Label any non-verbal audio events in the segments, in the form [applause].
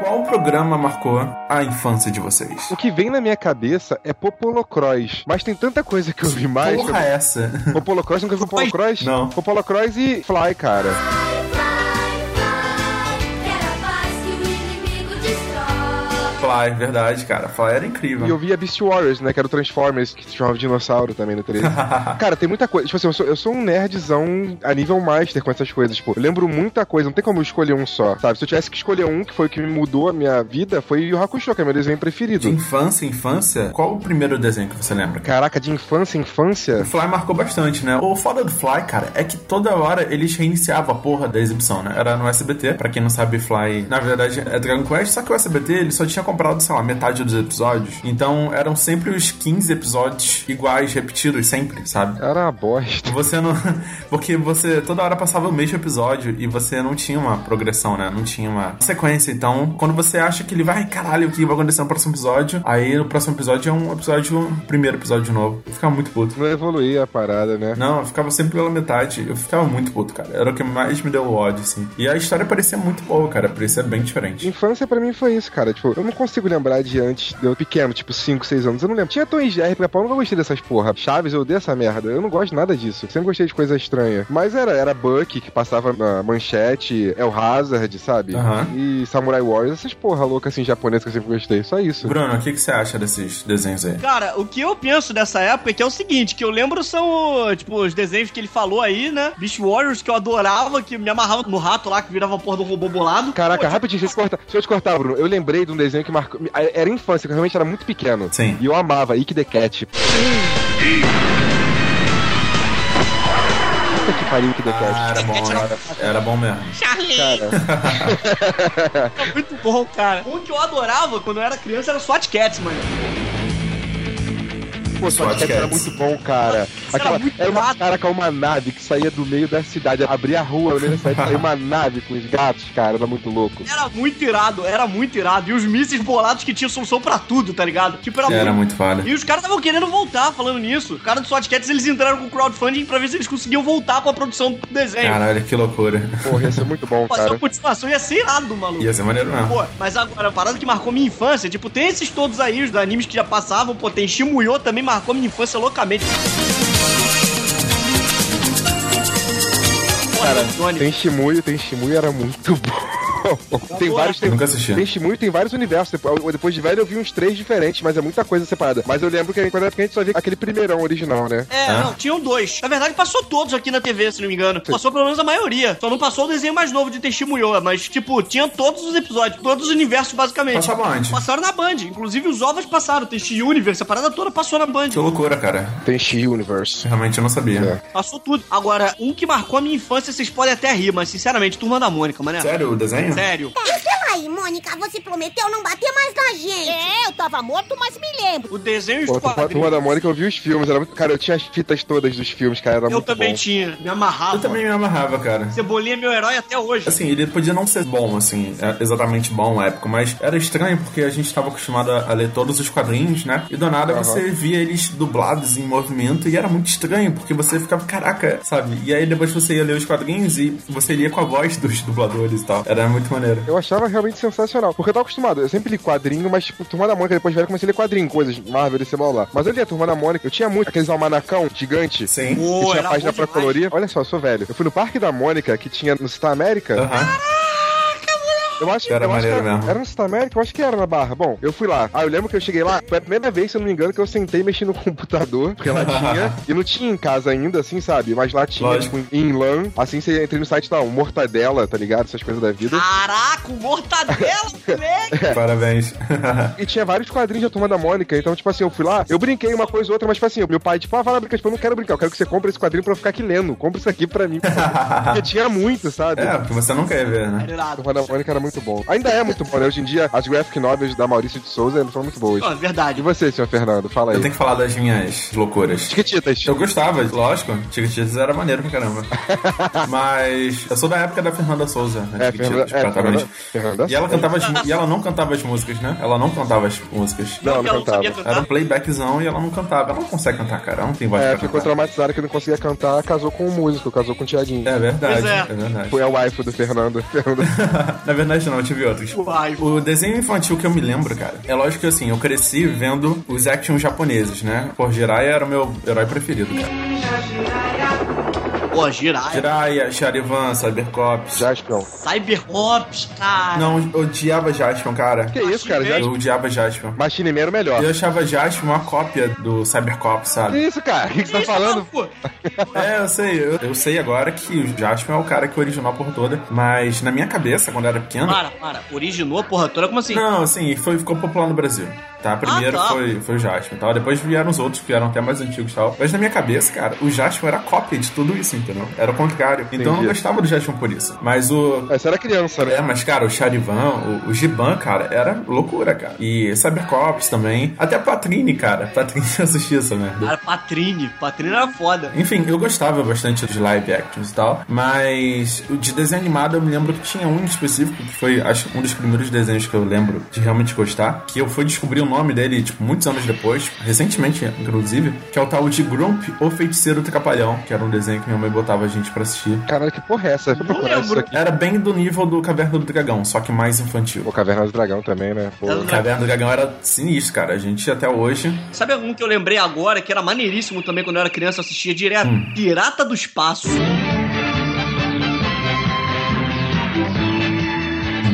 Qual programa marcou a infância de vocês? O que vem na minha cabeça é Popolocross, mas tem tanta coisa que eu vi mais. Porra, é essa? Popolocross, nunca viu Popolocross? Não. Popolocross e Fly, cara. Fly, verdade, cara. Fly era incrível. E eu vi a Beast Warriors, né? Que era o Transformers, que chamava dinossauro também no 3. [laughs] cara, tem muita coisa. Tipo assim, eu sou, eu sou um nerdzão a nível master com essas coisas. Tipo, eu lembro muita coisa, não tem como eu escolher um só, sabe? Se eu tivesse que escolher um, que foi o que me mudou a minha vida, foi o Hakusho, que é meu desenho preferido. De infância, infância, qual o primeiro desenho que você lembra? Caraca, de infância, infância. O Fly marcou bastante, né? O foda do Fly, cara, é que toda hora eles reiniciavam a porra da exibição, né? Era no SBT, pra quem não sabe, Fly, na verdade, é Dragon Quest, só que o SBT ele só tinha comprado, sei lá, metade dos episódios. Então eram sempre os 15 episódios iguais, repetidos, sempre, sabe? Era uma bosta. Você não. [laughs] Porque você toda hora passava o mesmo episódio e você não tinha uma progressão, né? Não tinha uma sequência. Então, quando você acha que ele vai, caralho, o que vai acontecer no próximo episódio? Aí no próximo episódio é um episódio, um primeiro episódio de novo. Eu ficava muito puto. Não evoluía a parada, né? Não, eu ficava sempre pela metade. Eu ficava muito puto, cara. Era o que mais me deu ódio, assim. E a história parecia muito boa, cara. Parecia bem diferente. Infância pra mim foi isso, cara. Tipo, eu não consigo lembrar de antes, de eu pequeno, tipo 5, 6 anos. Eu não lembro. Tinha Tom e Jerry, pica-pau, eu nunca gostei dessas porra. Chaves, eu odeio essa merda. Eu não gosto nada disso. Sempre gostei de coisa estranha. Mas era, era Buck, que passava na manchete, El Hazard, sabe? Aham. E Samurai Warriors, essas porra loucas assim, japonesas que eu sempre gostei. Só isso. Bruno, o que, que você acha desses desenhos aí? Cara, o que eu penso dessa época é que é o seguinte, que eu lembro são, tipo, os desenhos que ele falou aí, né? Beast Warriors, que eu adorava, que me amarrava no rato lá, que virava a porra do robô bolado. Caraca, Pô, rapidinho, deixa eu, te cortar, deixa eu te cortar, Bruno. Eu lembrei de um desenho que marcou. Era infância, que eu realmente era muito pequeno. Sim. E eu amava, Ike the Cat. Puta que pariu, Ike the Cat. Ah, era bom, era, era bom mesmo. Charlie! Cara, [laughs] muito bom, cara. Um que eu adorava quando eu era criança era SWAT Cats, mano. Pô, SWAT Cat era muito bom, cara. Era Aquela, muito era uma cara com uma nave que saía do meio da cidade, abria a rua, no meio da cidade, saía uma [laughs] nave com os gatos, cara, era muito louco. Era muito irado, era muito irado. E os mísseis bolados que tinham solução pra tudo, tá ligado? Tipo, era, Era muito... muito foda. E os caras estavam querendo voltar falando nisso. Os caras do SWAT Cats, eles entraram com crowdfunding pra ver se eles conseguiam voltar com a produção do desenho. Caralho, que loucura. Porra, ia ser muito bom, [laughs] Fazer uma cara. continuação ia ser irado, maluco. Ia ser maneiro mesmo. Pô, mas agora, a parada que marcou minha infância, tipo, tem esses todos aí, os animes que já passavam, pô, tem Shimuyo também marcou minha infância loucamente. Cara, tem Shimuyo, tem Shimuyo, era muito bom. [laughs] Tem vários, tem, Nunca assisti. tem Shimuyo, tem vários universos. Depois, depois de velho eu vi uns três diferentes, mas é muita coisa separada. Mas eu lembro que quando era pequeno a gente só via aquele primeirão original, né? É, Ah. não, tinham dois. Na verdade, passou todos aqui na TV, se não me engano. Passou pelo menos a maioria. Só não passou o desenho mais novo de Tenshimuyo, mas, tipo, tinha todos os episódios, todos os universos, basicamente. Passava onde? Passaram na Band. Inclusive, os ovos passaram. Tenshi Universe, a parada toda passou na Band. Que loucura, cara. Tem She-Universe. Realmente eu não sabia. É. Passou tudo. Agora, um que marcou a minha infância, vocês podem até rir, mas, sinceramente, Turma da Mônica, mané. Sério, o desenho? Sério. Aí, Mônica, você prometeu não bater mais na gente. É, eu tava morto, mas me lembro. O desenho e os Pô, a quadrinhos. turma da Mônica eu vi os filmes, era muito. Cara, eu tinha as fitas todas dos filmes, cara, era Eu muito também bom. tinha. Me amarrava. Eu também me amarrava, cara. Cebolinha é meu herói até hoje. Assim, ele podia não ser bom, assim, é exatamente bom, épico, mas era estranho porque a gente estava acostumado a ler todos os quadrinhos, né? E do nada Aham. você via eles dublados em movimento e era muito estranho, porque você ficava, caraca, sabe? E aí depois você ia ler os quadrinhos e você lia com a voz dos dubladores e tal. Era muito maneiro. Eu achava realmente sensacional. Porque eu tava acostumado, eu sempre li quadrinho, mas tipo, Turma da Mônica, depois de velho, comecei a ler quadrinho, coisas, Marvel, DC, blá, blá. Mas eu li a Turma da Mônica, eu tinha muito aqueles almanacão gigante. Sim. Pô, que tinha página pra demais. colorir. Olha só, eu sou velho. Eu fui no Parque da Mônica, que tinha no Cita América. Aham. Eu acho Era eu acho que maneiro mesmo. Era no América? Eu acho que era na Barra. Bom, eu fui lá. Ah, eu lembro que eu cheguei lá, foi a primeira vez, se eu não me engano, que eu sentei mexendo no [laughs] computador, porque lá tinha. [laughs] e não tinha em casa ainda, assim, sabe? Mas lá tinha, Lógico. tipo, em LAN. Assim, você entrei no site lá, um Mortadela, tá ligado? Essas coisas da vida. Caraca, o mortadela, [laughs] moleque! Parabéns. E tinha vários quadrinhos da Turma da Mônica. Então, tipo assim, eu fui lá, eu brinquei uma coisa ou outra, mas, tipo assim, meu pai, tipo, ah, vai lá brincar. Tipo, eu não quero brincar, eu quero que você compre esse quadrinho pra eu ficar aqui lendo. Compre isso aqui pra mim. Porque tinha muito, sabe? é, porque você não quer ver, né? Era. Turma da Mônica era muito bom. Ainda é muito bom, né? Hoje em dia, as graphic novels da Maurício de Souza são muito boas. E verdade. você, senhor Fernando? Fala Eu aí. tenho que falar das minhas loucuras. Chiquititas. Eu gostava, lógico. Chiquititas era maneiro pra caramba. [laughs] Mas eu sou da época da Fernanda Souza, né? É, Fernanda, é. Fernanda, Fernanda E ela, cantava as, e ela não cantava as músicas, né? Ela não cantava as músicas. Não, não ela não sabia cantava. Era um playbackzão e ela não cantava. Ela não consegue cantar, cara. Ela não tem voz É, pra ficou cantar. traumatizada que não conseguia cantar, casou com um músico, casou com o Tiaguinho. É verdade, Pois é. é verdade. Foi a waifu do Fernando. Fernando. [laughs] Na verdade, verdade não, eu tive outros. Uai. O desenho infantil que eu me lembro, cara, é lógico que assim, eu cresci vendo os action japoneses, né? Por Jiraiya era o meu herói preferido, cara. Pô, Jiraiya. Jiraiya, Charivan, Cybercops. Jaspion. Cybercops, cara. Não, eu odiava Jaspion, cara. Que isso, cara? Machine Eu odiava Jaspion. Machine Man era o melhor. Eu achava Jaspion uma cópia do Cybercops, Que sabe? isso, cara? O que, que você tá falando? pô. É, eu sei. Eu, eu sei agora que o Jaspion é o cara que originou a porra toda. Mas na minha cabeça, quando eu era pequeno. Para, para. Originou a porra toda, como assim? Não, assim, foi, ficou popular no Brasil. Tá? Primeiro Ah, tá. foi, foi o Jaspion e tal. Depois vieram os outros, que vieram até mais antigos e tal. Mas na minha cabeça, cara, o Jaspion era cópia de tudo isso, entendeu? Era o contrário. Então eu não Entendi. gostava do Jaspion por isso. Mas o. Essa era criança, né? É, mas, cara, o Charivan, o, o Giban, cara, era loucura, cara. E Cybercops também. Até a Patrine, cara. Patrine [laughs] assistia essa merda. Cara, Patrine. Patrine era foda. Enfim, eu gostava bastante de live actions e tal, mas o de desenho animado eu me lembro que tinha um em específico, que foi acho, um dos primeiros desenhos que eu lembro de realmente gostar, que eu fui descobrir o nome dele, tipo, muitos anos depois, recentemente, inclusive, que é o tal de Grump, o Feiticeiro Trapalhão, que era um desenho que minha mãe botava a gente pra assistir. Caralho, que porra é essa? Deixa eu procurar lembro. isso aqui. Era bem do nível do Caverna do Dragão, só que mais infantil. Pô, Caverna do Dragão também, né? Pô. Caverna do Dragão era sinistro, cara. A gente até hoje. Sabe algum que eu lembrei agora, que era maneiríssimo também quando eu era criança, eu assistia direto? Hum. Pirata do Espaço.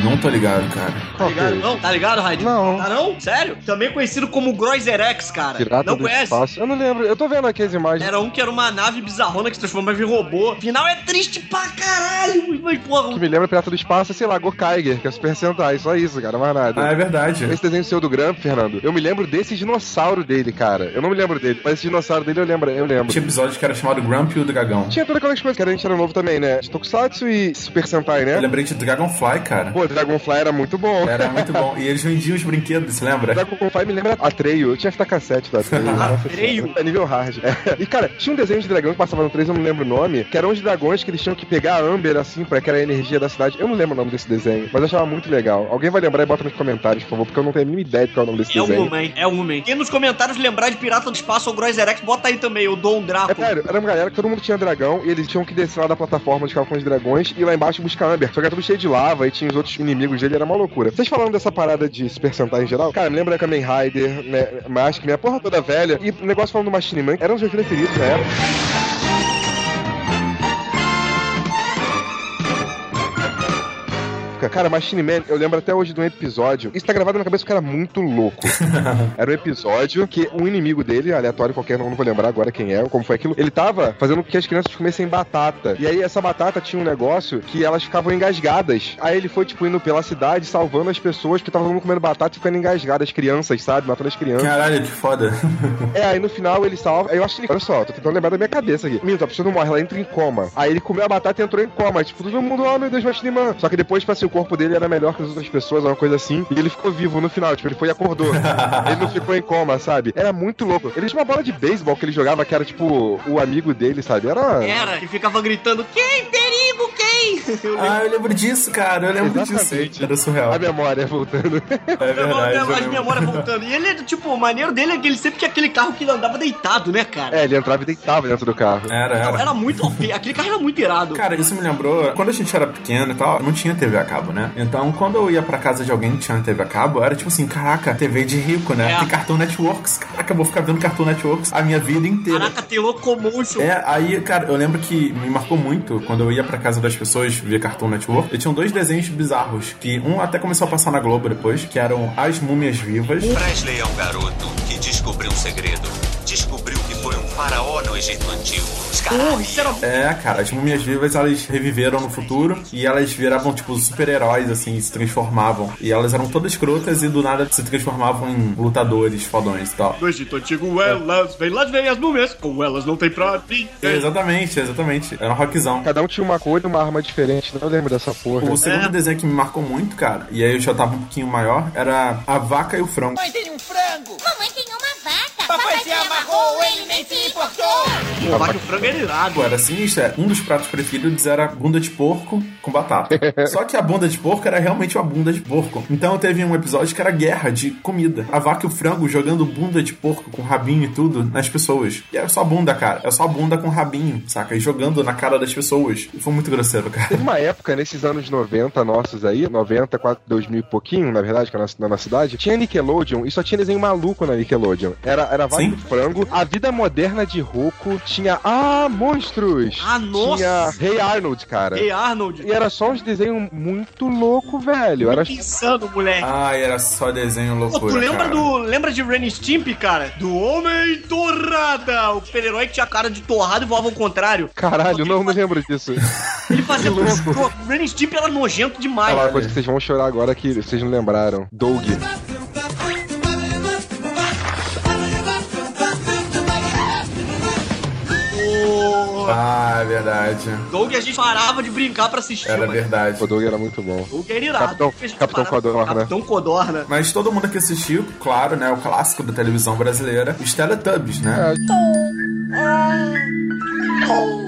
Não tô ligado, cara. Qual que é? Não, tá ligado, Raid? Não. Tá não? Sério? Também conhecido como Groiserex, cara. Pirata não do conhece? Espaço. Eu não lembro. Eu tô vendo aqui as imagens. Era um que era uma nave bizarrona que se transformava em robô. Final é triste pra caralho. Mas, porra, que me lembra Pirata do Espaço, é, sei lá, Gokaiger, que é Super Sentai, só isso, cara, mais nada. Ah, é verdade. Esse desenho seu do Gramp, Fernando, eu me lembro desse dinossauro dele, cara. Eu não me lembro dele, mas esse dinossauro dele eu lembro, eu lembro. Tinha episódio que era chamado Grumpy e o Dragão. Tinha todas aquelas coisas que a gente era novo também, né? De Tokusatsu e Super Sentai, Eu né? lembrei de Dragonfly, cara. Pô, Dragonfly era muito bom. Era muito bom. E eles vendiam os brinquedos, se lembra? Dragonfly me lembra Atreio. Eu tinha fita cassete da Atreio. Atreio? É nível hard. É. E, cara, tinha um desenho de dragão que passava no 3, eu não lembro o nome, que eram uns dragões que eles tinham que pegar a Amber, assim, pra que era a energia da cidade. Eu não lembro o nome desse desenho, mas eu achava muito legal. Alguém vai lembrar e bota nos comentários, por favor, porque eu não tenho a mínima ideia de qual é o nome desse É desenho. uma, hein? É uma, hein? Quem nos comentários lembrar de Pirata do Espaço ou Groiserex, bota aí também, o Dom É Drácula. sério, era uma galera que todo mundo tinha dragão e eles tinham que descer lá da plataforma com os dragões e ir lá embaixo buscar Amber. Só que era tudo cheio de lava e tinha os outros inimigos dele, era uma loucura. Vocês falando dessa parada de Super Sentai em geral? Cara, me lembra Kamen Rider, né, Mask, minha porra toda velha. E o negócio falando do Machine Man, eram os meus preferidos na época. Cara, Machine Man, eu lembro até hoje de um episódio. Isso tá gravado na cabeça porque era muito louco. [laughs] Era um episódio que um inimigo dele, aleatório qualquer, não vou lembrar agora quem é, como foi aquilo, ele tava fazendo com que as crianças comessem batata. E aí essa batata tinha um negócio que elas ficavam engasgadas. Aí ele foi, tipo, indo pela cidade, salvando as pessoas que estavam comendo batata e ficando engasgadas, as crianças, sabe? Matando as crianças. Caralho, que foda. É, aí no final ele salva. Aí eu acho que ele. Olha só, tô tentando lembrar da minha cabeça aqui. Minto, a pessoa não morre, ela entra em coma. Aí ele comeu a batata e entrou em coma. Tipo, todo mundo, oh meu Deus, Machine Man. Só que depois, tipo assim, o corpo dele era melhor que as outras pessoas, uma coisa assim. E ele ficou vivo no final, tipo, ele foi e acordou. [laughs] ele não ficou em coma, sabe? Era muito louco. Ele tinha uma bola de beisebol que ele jogava, que era tipo o amigo dele, sabe? Era. Era, que ficava gritando, quem? Perigo, quem? Eu Ah, eu lembro disso, cara. Eu lembro Exatamente. disso. Era surreal. A memória voltando. É verdade. lembro. memórias voltando. E ele, tipo, o maneiro dele é que ele sempre tinha aquele carro que ele andava deitado, né, cara? é, ele entrava e deitava dentro do carro. Era, era. era muito OP. Aquele carro era muito irado. Cara, isso me lembrou, quando a gente era pequeno e tal, não tinha TV a cabo, né? Então, quando eu ia pra casa de alguém que tinha TV a cabo, era tipo assim, caraca, TV de rico, né? É. Tem Cartoon Networks. Caraca, eu vou ficar vendo Cartoon Networks a minha vida inteira. Caraca, tem Locomotion. É, aí, cara, eu lembro que me marcou muito quando eu ia pra casa das pessoas ver Cartoon Network. E tinham dois desenhos bizarros, que um até começou a passar na Globo depois, que eram As Múmias Vivas. Presley é um garoto que descobriu um segredo. Descobriu faraó no Egito Antigo. Porra, isso era... É, cara, as múmias vivas elas reviveram no futuro e elas viravam tipo super-heróis, assim, se transformavam. E elas eram todas escrotas e do nada se transformavam em lutadores fodões e tal. Do Egito Antigo, elas vem lá vem as múmias, com elas não tem pra mim. Exatamente, exatamente. Era um rockzão. Cada um tinha uma cor e uma arma diferente. Não lembro dessa porra. O segundo É. desenho que me marcou muito, cara, e aí eu já tava um pouquinho maior, era A Vaca e o Frango. Mamãe tem um frango! Mamãe tem uma vaca! Papai amarrou, ele nem se importou. O Vaca e o Frango era irado. Era sinistro. é. Um dos pratos preferidos era bunda de porco com batata. [laughs] Só que a bunda de porco era realmente uma bunda de porco. Então teve um episódio que era guerra de comida. A vaca e o frango jogando bunda de porco com rabinho e tudo nas pessoas. E era só bunda, cara. É só bunda com rabinho, saca? E jogando na cara das pessoas. E foi muito grosseiro, cara. Teve uma época, nesses anos 90 nossos aí, 90, 4, 2000 e pouquinho, na verdade, que é na, na nossa cidade, tinha Nickelodeon e só tinha desenho maluco na Nickelodeon. Era, era Vaca Sim. do Frango, A Vida Moderna de Roku, tinha, ah, Monstros! Ah, nossa! Tinha Rei Arnold, cara. Ei, Arnold. E era só uns desenhos muito louco, velho. Era Que insano, moleque. Ai, era só desenho Pô, loucura. tu lembra cara. do. Lembra de Ren Stimpy, cara? Do Homem Torrada! O super-herói que tinha cara de torrada e voava ao contrário. Caralho, não me lembro disso. Ele fazia [laughs] louco. Ren Stimpy era nojento demais. Aquela cara. coisa que vocês vão chorar agora que vocês não lembraram. Doug. Ah, é verdade. Doug a gente parava de brincar pra assistir. Era mano. verdade. O Doug era muito bom. Doug era irado. Capitão- Capitão parava- Codorna. Capitão Codorna. Mas todo mundo que assistiu, claro, né? O clássico da televisão brasileira, os Teletubbies, né?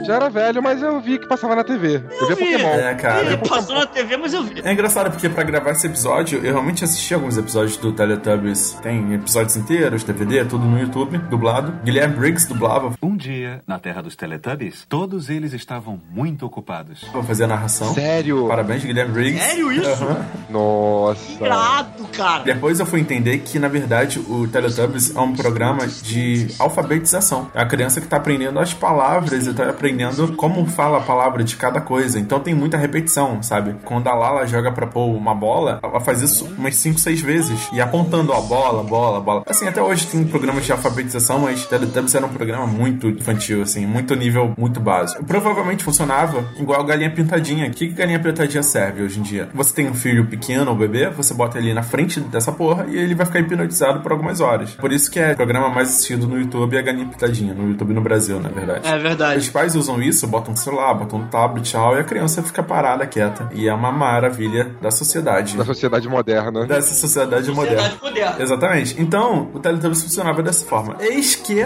Já era velho, mas eu vi que passava na TV. Eu via vi. Pokémon. É, cara. Ele passou na TV, mas eu vi. É engraçado porque pra gravar esse episódio, eu realmente assisti alguns episódios do Teletubbies. Tem episódios inteiros, DVD, tudo no YouTube, dublado. Guilherme Briggs dublava, Um dia, na terra dos Teletubbies, todos eles estavam muito ocupados. pra fazer a narração. Sério? Parabéns, Guilherme Briggs. Sério isso? Aham. Nossa. Irado, cara. Depois eu fui entender que, na verdade, o Teletubbies é um programa de alfabetização. É a criança que tá aprendendo as palavras e tá aprendendo como fala a palavra de cada coisa. Então tem muita repetição, sabe? Quando a Lala joga pra pôr uma bola, ela faz isso umas 5, 6 vezes. E apontando a bola, bola, bola. Assim, até hoje tem programas de alfabetização, mas Teletubbies era um programa muito infantil, assim, muito nível, muito básico. Provavelmente funcionava igual Galinha Pintadinha. O que, que Galinha Pintadinha serve hoje em dia? Você tem um filho pequeno ou bebê, você bota ele na frente dessa porra e ele vai ficar hipnotizado por algumas horas. Por isso que é o programa mais assistido no YouTube é Galinha Pintadinha, no YouTube no Brasil, na verdade. É verdade. Os pais usam isso, botam no celular, botam no tablet, tchau, e a criança fica parada, quieta. E é uma maravilha da sociedade. Na sociedade moderna. Dessa sociedade, moderna. Sociedade moderna. Exatamente. Então, o Teletubbies funcionava dessa forma. Eis que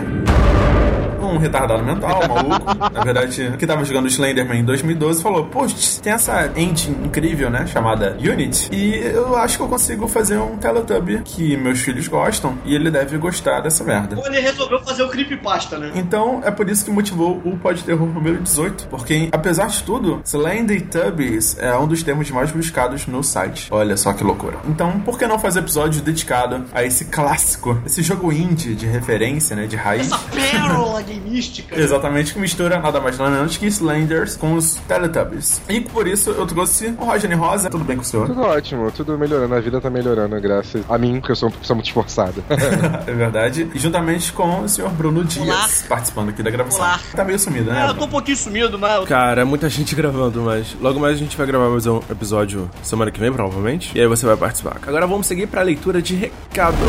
um retardado mental, um maluco, na verdade, que tava jogando Slenderman em 2012, falou: Poxa, tem essa engine incrível, né? Chamada Unity. E eu acho que eu consigo fazer um Teletubby que meus filhos gostam e ele deve gostar dessa merda. Ele resolveu fazer o creepypasta, né? Então é por isso que motivou o Pode Terror número 18. Porque, apesar de tudo, Slendertubbies é um dos termos mais buscados no site. Olha só que loucura. Então, por que não fazer episódio dedicado a esse clássico, esse jogo indie de referência, né? De raiz? Essa pérola gameística. Exatamente, que mistura nada mais nada menos que Slenders com os Teletubbies. E por isso eu trouxe o Roger Rosa. Tudo bem com o senhor? Tudo ótimo, tudo melhorando. A vida tá melhorando, graças a mim, que eu sou uma pessoa muito esforçada. [laughs] é verdade. E juntamente com o senhor Bruno Dias, Olá. participando aqui da gravação. Olá. Tá meio sumido, né? É, eu tô um pouquinho sumido, mas. Cara, muita gente gravando, mas logo mais a gente vai gravar mais um episódio semana que vem, provavelmente. E aí você vai participar. Agora vamos seguir pra leitura de recados.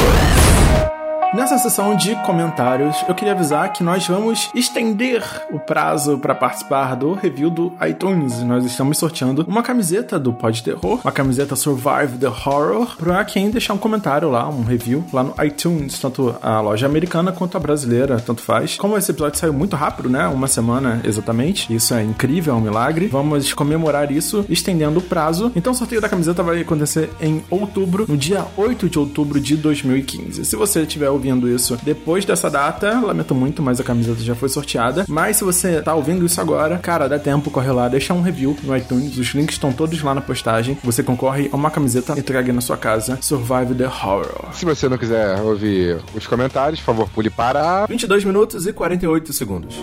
Nessa sessão de comentários, eu queria avisar que nós vamos estender o prazo para participar do review do iTunes. Nós estamos sorteando uma camiseta do Pod Terror, uma camiseta Survive the Horror, pra quem deixar um comentário lá, um review lá no iTunes, tanto a loja americana quanto a brasileira, tanto faz. Como esse episódio saiu muito rápido, né? Uma semana exatamente, isso é incrível, é um milagre. Vamos comemorar isso estendendo o prazo. Então o sorteio da camiseta vai acontecer em outubro, no dia 8 de outubro de 2015. Se você ouvindo isso depois dessa data, lamento muito, mas a camiseta já foi sorteada. Mas se você tá ouvindo isso agora, cara, dá tempo, corre lá, deixa um review no iTunes. Os links estão todos lá na postagem. Você concorre a uma camiseta entregue na sua casa. Survive the Horror. Se você não quiser ouvir os comentários, por favor, pule para. 22 minutos e 48 segundos.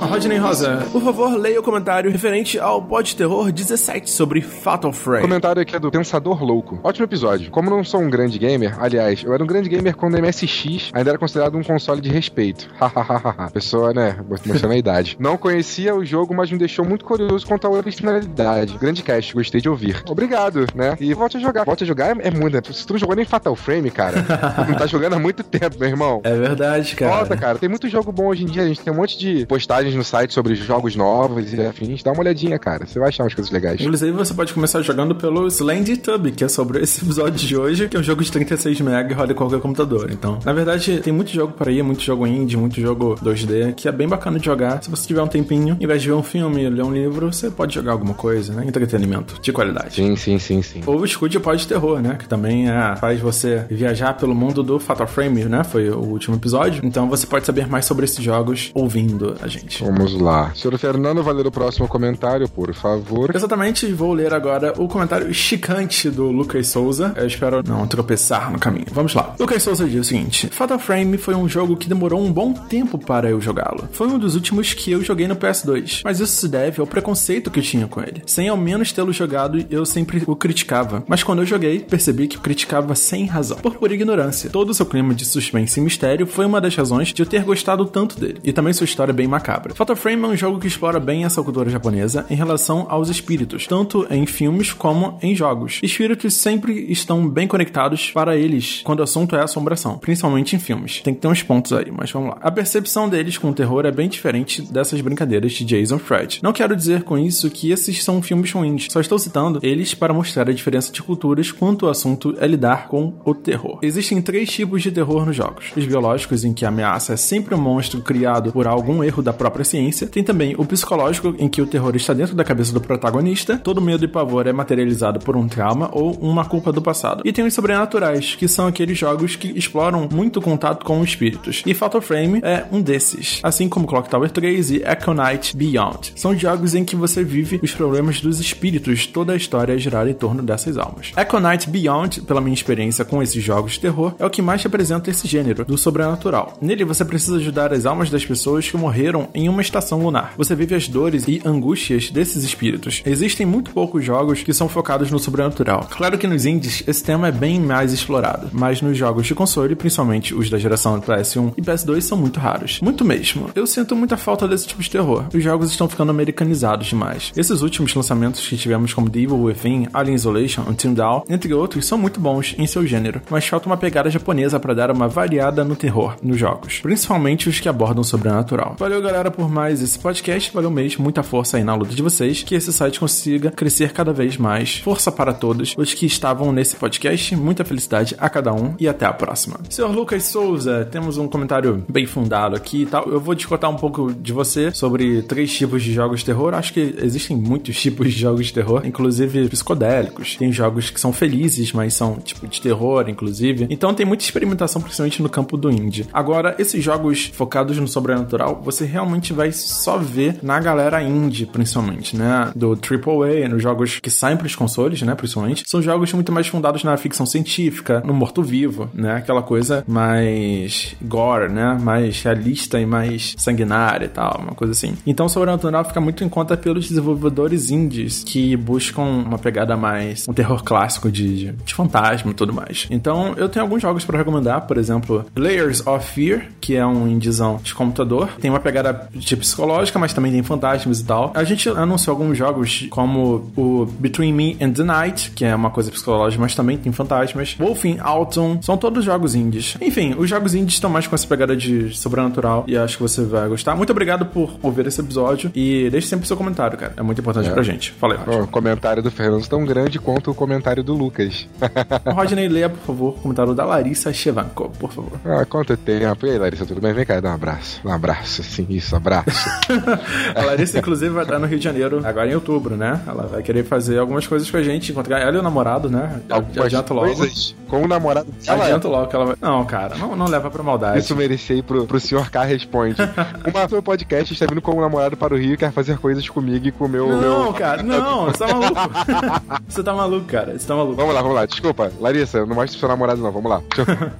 Ah, Rodney Rosa, por favor, leia o comentário referente ao Pod Terror 17 sobre Fatal O Frame. comentário aqui é do Pensador Louco. Ótimo episódio. Como não sou um grande gamer, aliás, eu era um grande gamer quando o MSX ainda era considerado um console de respeito. Hahaha. Pessoa, né, mostrando a idade. Não conhecia o jogo, mas me deixou muito curioso quanto à originalidade. Grande cast, gostei de ouvir. Obrigado, né? E volte a jogar. Volte a jogar é, é muito. né? Se tu não jogou nem Fatal Frame, cara, tu não tá jogando há muito tempo, meu irmão. É verdade, cara. Volta, cara. Tem muito jogo bom hoje em dia. A gente tem um monte de postagem postagens no site sobre jogos novos e afins. Dá uma olhadinha, cara. Você vai achar umas coisas legais. Inclusive, você pode começar jogando pelo Slendy Tub, que é sobre esse episódio de hoje, que é um jogo de 36 MB e roda em qualquer computador. Então, na verdade, tem muito jogo por aí, muito jogo indie, muito jogo 2D, que é bem bacana de jogar. Se você tiver um tempinho, em vez de ver um filme, ler um livro, você pode jogar alguma coisa, né? Entretenimento de qualidade. Sim, sim, sim, sim. Ou escute o Pod Terror, né? Que também é, faz você viajar pelo mundo do Fatal Frame, né? Foi o último episódio. Então você pode saber mais sobre esses jogos ouvindo a gente. Vamos lá. Senhor Fernando, vai ler o próximo comentário, por favor. Exatamente, vou ler agora o comentário chicante do Lucas Souza. Eu espero não tropeçar no caminho. Vamos lá. Lucas Souza diz o seguinte: Fatal Frame foi um jogo que demorou um bom tempo para eu jogá-lo. Foi um dos últimos que eu joguei no PS2, mas isso se deve ao preconceito que eu tinha com ele. Sem ao menos tê-lo jogado, eu sempre o criticava. Mas quando eu joguei, percebi que o criticava sem razão, por pura ignorância. Todo o seu clima de suspense e mistério foi uma das razões de eu ter gostado tanto dele, e também sua história é bem macabra. Fatal Frame é um jogo que explora bem essa cultura japonesa em relação aos espíritos, tanto em filmes como em jogos. Espíritos sempre estão bem conectados para eles quando o assunto é assombração, principalmente em filmes. Tem que ter uns pontos aí, mas vamos lá. A percepção deles com o terror é bem diferente dessas brincadeiras de Jason Fred. Não quero dizer com isso que esses são filmes ruins, só estou citando eles para mostrar a diferença de culturas quanto o assunto é lidar com o terror. Existem três tipos de terror nos jogos: os biológicos, em que a ameaça é sempre um monstro criado por algum erro da própria ciência, tem também o psicológico, em que o terror está dentro da cabeça do protagonista, todo medo e pavor é materializado por um trauma ou uma culpa do passado. E tem os sobrenaturais, que são aqueles jogos que exploram muito contato com espíritos. E Fatal Frame é um desses, assim como Clock Tower 3 e Echo Knight Beyond. São jogos em que você vive os problemas dos espíritos, toda a história é girada em torno dessas almas. Echo Knight Beyond, pela minha experiência com esses jogos de terror, é o que mais representa esse gênero do sobrenatural. Nele você precisa ajudar as almas das pessoas que morreram em uma estação lunar. Você vive as dores e angústias desses espíritos. Existem muito poucos jogos que são focados no sobrenatural. Claro que nos indies esse tema é bem mais explorado, mas nos jogos de console, principalmente os da geração PS1 e PS2, são muito raros. Muito mesmo. Eu sinto muita falta desse tipo de terror. Os jogos estão ficando americanizados demais. Esses últimos lançamentos que tivemos como The Evil Within, Alien Isolation, Until Dawn, entre outros, são muito bons em seu gênero, mas falta uma pegada japonesa para dar uma variada no terror nos jogos, principalmente os que abordam o sobrenatural. Valeu, galera, por mais esse podcast. Valeu mesmo, muita força aí na luta de vocês, que esse site consiga crescer cada vez mais. Força para todos os que estavam nesse podcast. Muita felicidade a cada um e até a próxima. Senhor Lucas Souza, temos um comentário bem fundado aqui e tal. Eu vou discutir um pouco de você sobre três tipos de jogos de terror. Acho que existem muitos [laughs] tipos de jogos de terror, inclusive psicodélicos. Tem jogos que são felizes, mas são tipo de terror, inclusive. Então tem muita experimentação, principalmente no campo do indie. Agora, esses jogos focados no sobrenatural, você realmente vai só ver na galera indie, principalmente, né? Do AAA, nos jogos que saem para consoles, né? Principalmente. São jogos muito mais fundados na ficção científica, no morto-vivo, né? Aquela coisa mais gore, né? Mais realista e mais sanguinária e tal, uma coisa assim. Então, sobrenatural fica muito em conta pelos desenvolvedores indies que buscam uma pegada mais um terror clássico de, de, de fantasma e tudo mais. Então, eu tenho alguns jogos para recomendar, por exemplo, Layers of Fear, que é um indiezão de computador. Tem uma pegada de psicológica, mas também tem fantasmas e tal. A gente anunciou alguns jogos como o Between Me and the Night, que é uma coisa psicológica, mas também tem fantasmas. Wolfing Autumn, são todos jogos indies. Enfim, os jogos indies estão mais com essa pegada de sobrenatural e acho que você vai gostar. Muito obrigado por ouvir esse episódio e deixe sempre seu comentário, cara. É muito importante É. pra gente. Falei, Roger. O comentário do Fernando é tão grande quanto o comentário do Lucas. [laughs] Rodney, leia, por favor, o comentário da Larissa Chevanko, por favor. ah, quanto tempo. E aí, Larissa, tudo bem? Vem cá, dá um abraço. Um abraço, assim, isso, abraço. [laughs] A Larissa, inclusive, vai estar no Rio de Janeiro agora em outubro, né? Ela vai querer fazer algumas coisas com a gente, encontrar ela e o namorado, né? Algumas Adianto logo. coisas com o namorado dela. Adianto logo que ela vai. Não, cara, não, não leva pra maldade. Isso merecia ir pro, pro senhor K responde. [laughs] Uma seu podcast está vindo como namorado para o Rio e quer fazer coisas comigo e com o meu. Não, meu... cara, não, você tá maluco. [laughs] você tá maluco, cara. Você tá maluco. Vamos lá, vamos lá. Desculpa, Larissa, não mostre pro seu namorado, não. Vamos lá.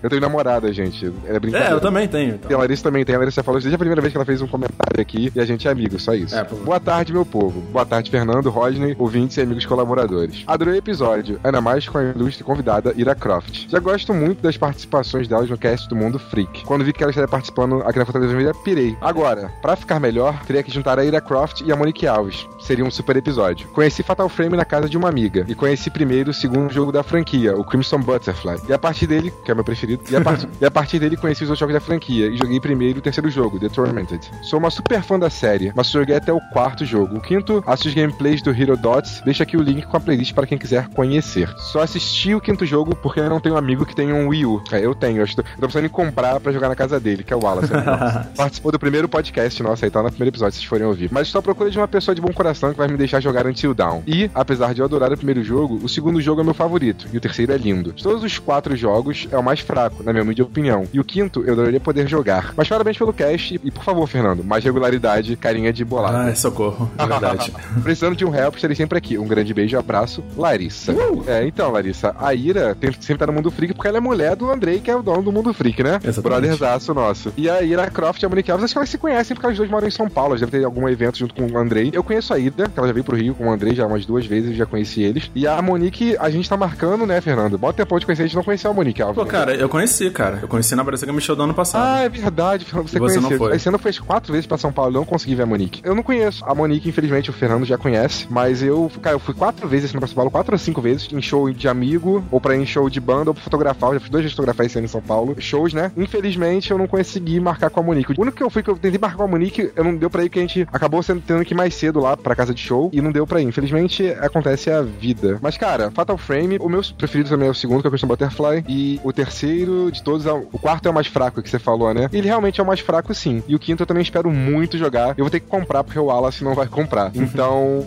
Eu tenho namorada, gente. É brincadeira. É, eu também tenho. E a Então. Larissa também tem. A Larissa falou desde a primeira vez que ela fez um comentário aqui e a gente é amigo, só isso. É. Boa tarde, meu povo. Boa tarde, Fernando, Rodney, ouvintes e amigos colaboradores. Adorei o episódio, ainda mais com a ilustre convidada Ira Croft. Já gosto muito das participações delas no cast do Mundo Freak. Quando vi que ela estaria participando aqui na Fortaleza Vermelha, pirei. Agora, pra ficar melhor, teria que juntar a Ira Croft e a Monique Alves. Seria um super episódio. Conheci Fatal Frame na casa de uma amiga e conheci primeiro o segundo jogo da franquia, o Crimson Butterfly. E a partir dele, que é meu preferido, e a, partir, [laughs] e a partir dele conheci os outros jogos da franquia e joguei primeiro o terceiro jogo, The Tormented. Sou sou uma super fã da série, mas joguei até o quarto jogo. O quinto, assisti os gameplays do Hero Dots, deixa aqui o link com a playlist para quem quiser conhecer. Só assisti o quinto jogo porque eu não tenho um amigo que tem um Wii U. É, eu tenho, eu estou, eu tô pensando em comprar pra jogar na casa dele, que é o Wallace. [laughs] Participou do primeiro podcast nosso aí, tá no primeiro episódio, se vocês forem ouvir. Mas estou à procura de uma pessoa de bom coração que vai me deixar jogar Until Dawn. E, apesar de eu adorar o primeiro jogo, o segundo jogo é meu favorito, e o terceiro é lindo. De todos os quatro jogos, é o mais fraco, na minha humilde opinião. E o quinto, eu adoraria poder jogar. Mas parabéns pelo cast, e por favor, Fernando, mais regularidade, carinha de bolado. Ai, socorro. É verdade. [laughs] Precisando de um help, estarei sempre aqui. Um grande beijo e abraço, Larissa. É, então, Larissa, a Ira tem, sempre tá no Mundo Freak porque ela é mulher do Andrei, que é o dono do Mundo Freak, né? Exatamente. Brotherzaço nosso. E a Ira Croft e a Monique Alves, acho que elas se conhecem porque elas duas moram em São Paulo. Elas devem ter algum evento junto com o Andrei. Eu conheço a Ida, que ela já veio pro Rio com o Andrei já umas duas vezes, já conheci eles. E a Monique, a gente tá marcando, né, Fernando? Bota tempo de conhecer, a gente não conheceu a Monique Alves. Pô, cara, eu conheci, cara. Eu conheci na Brasil Game Show do ano passado. Ah, é verdade, Fernando, você, E você não conheceu. foi. Esse ano fui quatro vezes pra São Paulo, eu não consegui ver a Monique. Eu não conheço a Monique, infelizmente, o Fernando já conhece, mas eu, cara, eu fui quatro vezes pra São Paulo, quatro ou cinco vezes, em show de amigo, ou pra ir em show de banda, ou pra fotografar. Eu já fui duas vezes fotografar esse ano em São Paulo. Shows, né? Infelizmente, eu não consegui marcar com a Monique. O único que eu fui que eu tentei marcar com a Monique, eu não deu pra ir, porque a gente acabou sendo, tendo que ir mais cedo lá pra casa de show, e não deu pra ir. Infelizmente, acontece a vida. Mas, cara, Fatal Frame, o meu preferido também é o segundo, que é o Christian Butterfly, e o terceiro de todos, é o quarto é o mais fraco que você falou, né? Ele realmente é o mais fraco, sim. E o quinto eu também espero muito jogar. Eu vou ter que comprar, porque o Wallace não vai comprar. [laughs] Então,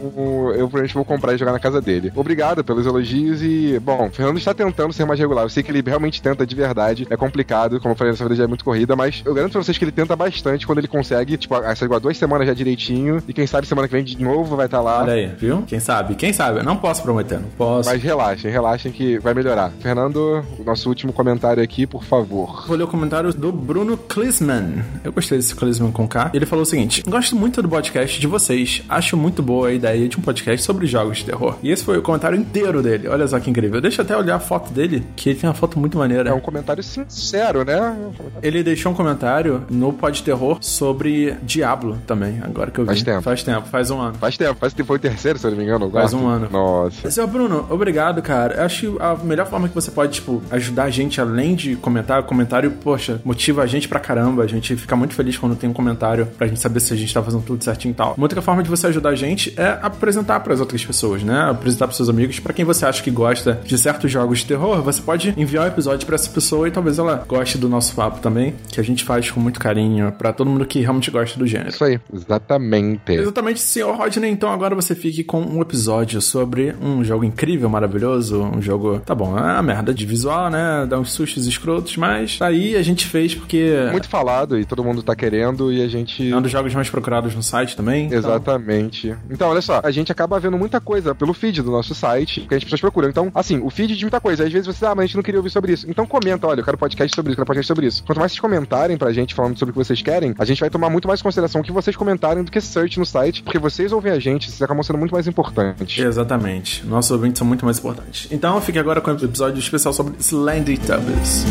eu provavelmente vou comprar e jogar na casa dele. Obrigado pelos elogios e, bom, o Fernando está tentando ser mais regular. Eu sei que ele realmente tenta de verdade. É complicado, como eu falei, essa vida já é muito corrida, mas eu garanto pra vocês que ele tenta bastante quando ele consegue, tipo, essa igual duas semanas já direitinho. E quem sabe semana que vem de novo vai estar lá. Olha aí, viu? Quem sabe? Quem sabe? Eu não posso prometer, não posso. Mas relaxem, relaxem que vai melhorar. Fernando, nosso último comentário aqui, por favor. Vou ler o comentário do Bruno Klisman. Eu gostei desse Klisman com K. Ele falou o seguinte: Gosto muito do podcast de vocês. Acho muito boa a ideia de um podcast sobre jogos de terror. E esse foi o comentário inteiro dele. Olha só que incrível. Deixa eu até olhar a foto dele, que ele tem uma foto muito maneira. É um comentário sincero, né? Ele deixou um comentário no Pod Terror sobre Diablo também, agora que eu vi. Faz tempo. Faz tempo, faz um ano. Faz tempo, faz tempo, foi o terceiro, se eu não me engano. o Faz um ano. Nossa. Seu Bruno, obrigado, cara. Eu acho que a melhor forma que você pode, tipo, ajudar a gente, além de comentar, comentário, poxa, motiva a gente pra caramba. A gente fica muito feliz quando tem um comentário pra gente saber se a gente tá fazendo tudo certinho e tal. Uma outra forma de você ajudar a gente é apresentar pras outras pessoas, né? Apresentar pros seus amigos. Pra quem você acha que gosta de certos jogos de terror, você pode enviar um episódio pra essa pessoa e talvez ela goste do nosso papo também, que a gente faz com muito carinho pra todo mundo que realmente gosta do gênero. Isso aí, exatamente. Exatamente, senhor Rodney. Então agora você fique com um episódio sobre um jogo incrível, maravilhoso. Um jogo, tá bom, é uma merda de visual, né? Dá uns sustos escrotos, mas aí a gente fez porque Muito falado e todo mundo tá querendo e a gente. É um dos jogos mais procurados no site também. então- Exatamente. Então, olha só, a gente acaba vendo muita coisa pelo feed do nosso site, que as pessoas procuram. Então, assim, o feed de muita coisa. Às vezes você, ah, mas a gente não queria ouvir sobre isso. Então comenta, olha, eu quero podcast sobre isso, eu quero podcast sobre isso. Quanto mais vocês comentarem pra gente falando sobre o que vocês querem, a gente vai tomar muito mais em consideração o que vocês comentarem do que search no site, porque vocês ouvem a gente, vocês acabam sendo muito mais importantes. Exatamente. Nossos ouvintes são muito mais importantes. Então fique agora com o episódio especial sobre Slendy Tubbs.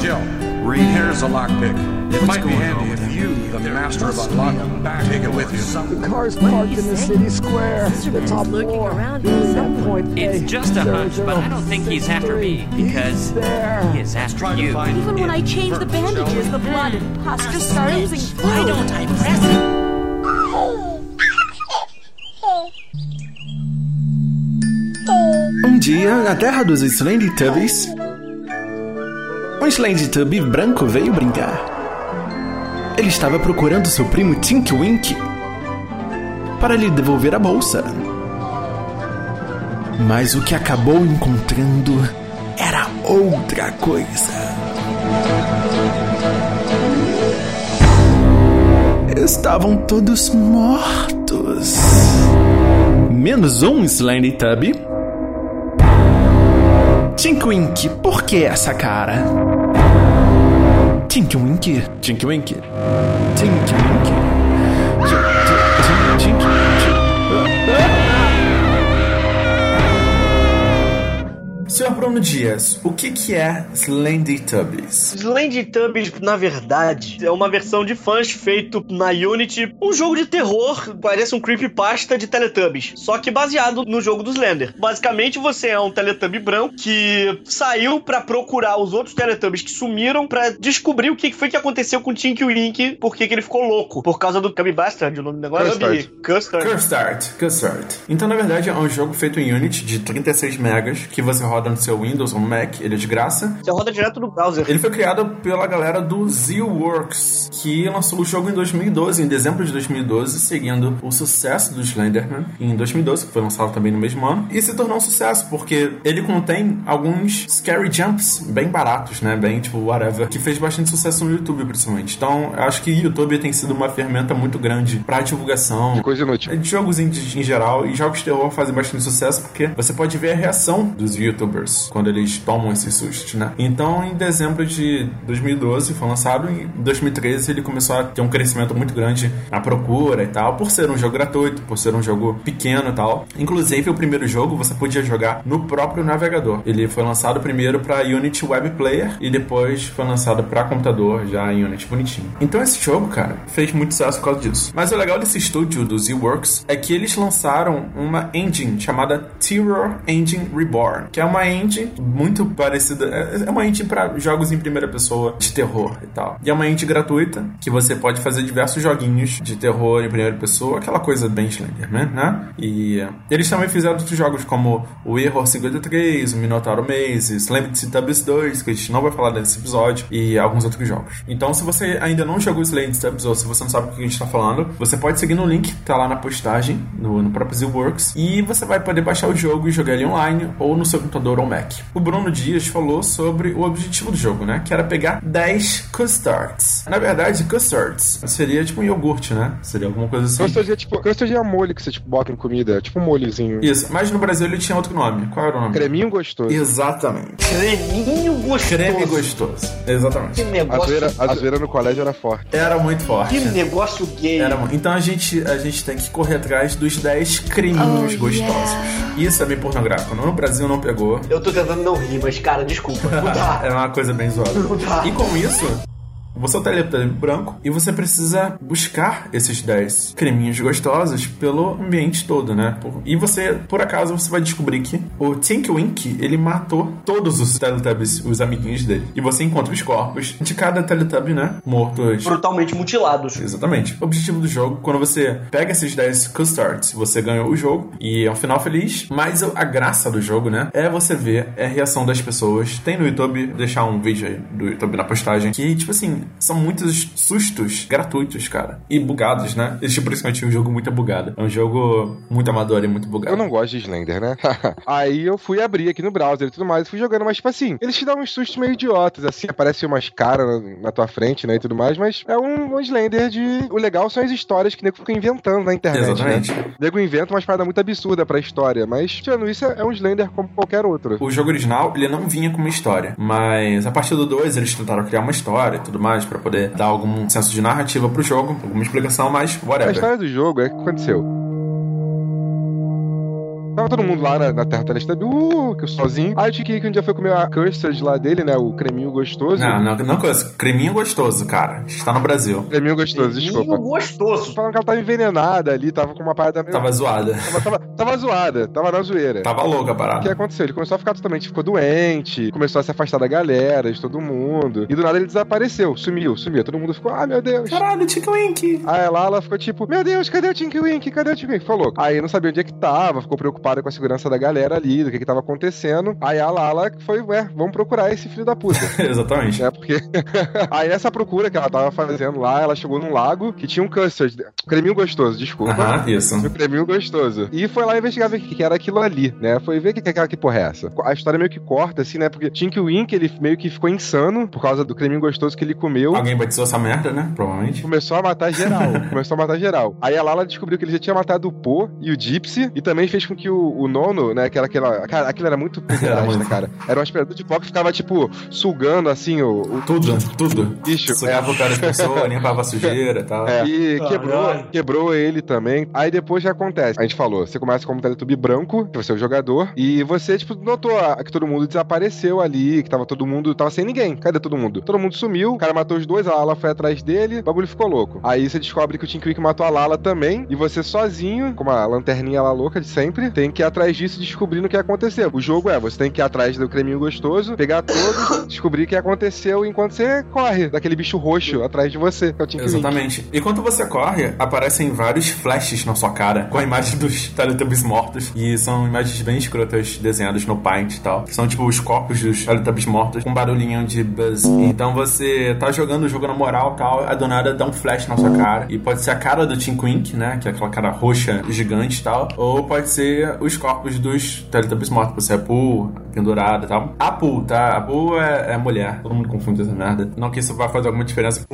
Jill, Reed, here's a lockpick. It might be handy if you, the master of unlocking, take it with you. The car's parked in the city square. The top looking floor. around. Building that point It's A, just a zero, hunch, zero, but I don't think he's after me because there. he is after Try to you. find Even when I change the first, shall we? bandages, the blood and pus just start oozing. Why don't I press it? Um dia, na terra dos Slendy Tubbies, um Tubby branco veio brincar. Ele estava procurando seu primo Tink Wink para lhe devolver a bolsa. Mas o que acabou encontrando era outra coisa. Estavam todos mortos. Menos um Slendy Tubby Tinkwink, por que essa cara? Tinkwink, Tinkwink, Tinkwink. Senhor Bruno Dias, o que que é Slendytubbies? Slendytubbies, na verdade, é uma versão de fãs feito na Unity, um jogo de terror, parece um creepypasta de Teletubbies, só que baseado no jogo do Slender. Basicamente, você é um Teletubby branco que saiu pra procurar os outros Teletubbies que sumiram pra descobrir o que foi que aconteceu com o Tinky Winky, por que ele ficou louco, por causa do Cubby Bastard, o nome do negócio? Custard. Custard. Custard, Custard. Então, na verdade, é um jogo feito em Unity de 36 megas que você roda no seu Windows ou Mac, ele é de graça. Você roda direto no browser. Ele foi criado pela galera do ZillWorks, que lançou o jogo em 2012, em dezembro de 2012, seguindo o sucesso do Slenderman em 2012, que foi lançado também no mesmo ano, e se tornou um sucesso, porque ele contém alguns scary jumps bem baratos, né? Bem, tipo, whatever, que fez bastante sucesso no YouTube, principalmente. Então, eu acho que o YouTube tem sido uma ferramenta muito grande pra divulgação Que coisa inútil. de jogos indies em geral, e jogos de terror fazem bastante sucesso, porque você pode ver a reação dos youtubers quando eles tomam esses sustos, né? Então, em dezembro de 2012 foi lançado, em 2013 ele começou a ter um crescimento muito grande na procura e tal, por ser um jogo gratuito, por ser um jogo pequeno e tal. Inclusive, o primeiro jogo você podia jogar no próprio navegador. Ele foi lançado primeiro para Unity Web Player e depois foi lançado para computador já em Unity bonitinho. Então esse jogo, cara, fez muito sucesso por causa disso. Mas o legal desse estúdio do Z-Works é que eles lançaram uma engine chamada Terror Engine Reborn, que é uma engine muito parecida, é é uma engine para jogos em primeira pessoa de terror e tal. E é uma engine gratuita que você pode fazer diversos joguinhos de terror em primeira pessoa, aquela coisa bem Slenderman, né? E eh, eles também fizeram outros jogos como o Error 53, o Minotauro Maze, Slendy Tubbies 2, que a gente não vai falar nesse episódio, e alguns outros jogos. Então, se você ainda não jogou Slendy Tubbies ou se você não sabe o que a gente tá falando, você pode seguir no link que tá lá na postagem, no, no próprio ZWorks, e você vai poder baixar o jogo e jogar ele online ou no seu computador O Bruno Dias falou sobre o objetivo do jogo, né? Que era pegar 10 custards. Na verdade, custards seria tipo um iogurte, né? Seria alguma coisa assim. Custard é tipo, custard é molho que você tipo, bota em comida, é tipo um molhozinho. Isso, mas no Brasil ele tinha outro nome. Qual era o nome? Creminho gostoso. Exatamente. Creminho gostoso. Creme gostoso. Exatamente. Que A negócio, zoeira, a zoeira no colégio era forte. Era muito forte. que negócio gay. Era Então a gente, a gente tem que correr atrás dos 10 creminhos Oh, gostosos. yeah. Isso é bem pornográfico. No Brasil não pegou. Eu tô tentando não rir, mas cara, desculpa. Não [laughs] dá. é uma coisa bem zoada. Não dá. E com isso, você é o teletubby branco e você precisa buscar esses 10 creminhos gostosos pelo ambiente todo, né? E você, por acaso, você vai descobrir que o Tinky Winky, ele matou todos os Teletubbies, os amiguinhos dele. E você encontra os corpos de cada Teletubby, né? Mortos. Brutalmente mutilados. Exatamente. O objetivo do jogo, quando você pega esses 10 custards, você ganha o jogo e é um final feliz. Mas a graça do jogo, né, é você ver a reação das pessoas. Tem no YouTube, deixar um vídeo aí do YouTube na postagem, que, tipo assim, são muitos sustos gratuitos, cara. E bugados, né? Esse por isso que eu tinha um jogo muito bugado. É um jogo muito amador e muito bugado. Eu não gosto de Slender, né? [laughs] Aí eu fui abrir aqui no browser e tudo mais, fui jogando, mas tipo assim, eles te dão uns sustos meio idiotas, assim, aparece umas caras na, na tua frente, né, e tudo mais, mas é um, um Slender de... O legal são as histórias que o nego fica inventando na internet, Exatamente. né? O nego inventa umas paradas muito absurdas pra história, mas, tirando isso, é é um Slender como qualquer outro. O jogo original, ele não vinha com uma história, mas a partir do 2 eles tentaram criar uma história e tudo mais pra poder dar algum senso de narrativa pro jogo, alguma explicação, mas A whatever. história do jogo é o que aconteceu. Tava todo mundo lá na, na Terra Telestab, uh, que eu sozinho. Aí o Tiki um dia foi comer a custard lá dele, né? O creminho gostoso. Não, não, não. Creminho gostoso, cara. Está no Brasil. Creminho gostoso, desculpa. Creminho gostoso. Falando que ela tava envenenada ali, tava com uma parada meio... Tava zoada. Tava, tava, tava zoada, tava na zoeira. Tava louca a O que parada. aconteceu? Ele começou a ficar totalmente, ficou doente, começou a se afastar da galera, de todo mundo. E do nada ele desapareceu, sumiu, sumiu. Todo mundo ficou, ah, meu Deus. Caralho, Chico Wink. Aí ela, ela ficou tipo, meu Deus, cadê o Tinky Wink? Cadê o Tinky Wink? Falou. Aí não sabia onde é que tava, ficou preocupada com a segurança da galera ali, do que que tava acontecendo. Aí a Lala foi, ué, vamos procurar esse filho da puta. [laughs] Exatamente. né? Porque. [laughs] aí nessa procura que ela tava fazendo lá, ela chegou num lago que tinha um custard. Creminho gostoso, desculpa. Aham, isso. Um creminho gostoso. E foi lá investigar o que que era aquilo ali, né? Foi ver o que, que, que porra é essa. A história meio que corta, assim, né? Porque Tinky Wink, ele meio que ficou insano por causa do creminho gostoso que ele comeu. Alguém batizou essa merda, né? Provavelmente. Começou a matar geral. [laughs] começou a matar geral. Aí a Lala descobriu que ele já tinha matado o Po e o Gypsy. E também fez com que o, o, o nono, né? Que era aquela. Cara, aquilo era muito [laughs] pederasta, cara. Era um aspirador de pó que ficava, tipo, sugando assim o. o Tudo, tudo. bicho. Sugava o cara de pessoa, [laughs] limpava a sujeira e tal. É, e Caralho. quebrou, quebrou ele também. Aí depois já acontece. A gente falou, você começa como Teletubby branco, que você é o jogador, e você, tipo, notou ah, que todo mundo desapareceu ali, que tava todo mundo, tava sem ninguém. Cadê todo mundo? Todo mundo sumiu, o cara matou os dois, a Lala foi atrás dele, o bagulho ficou louco. Aí você descobre que o Tinky Winky matou a Lala também, e você sozinho, com uma lanterninha lá louca de sempre, tem que ir atrás disso descobrindo o que aconteceu. O jogo é, você tem que ir atrás do creminho gostoso, pegar todos, [coughs] descobrir o que aconteceu enquanto você corre daquele bicho roxo atrás de você, que é o Winky. Exatamente. E quando você corre, aparecem vários flashes na sua cara com a imagem dos Teletubbies mortos. E são imagens bem escrotas desenhadas no Paint e tal. Que são tipo os corpos dos Teletubbies mortos com um barulhinho de buzz. Então você tá jogando o jogo na moral e tal, a do nada dá um flash na sua cara. E pode ser a cara do Tim Quink, né? Que é aquela cara roxa gigante e tal. Ou pode ser os corpos dos Teletubbies mortos. Você é Pooh, pendurada e tal. A Pooh, tá? A Pooh é, é mulher. Todo mundo confunde essa merda. Não que isso vá fazer alguma diferença.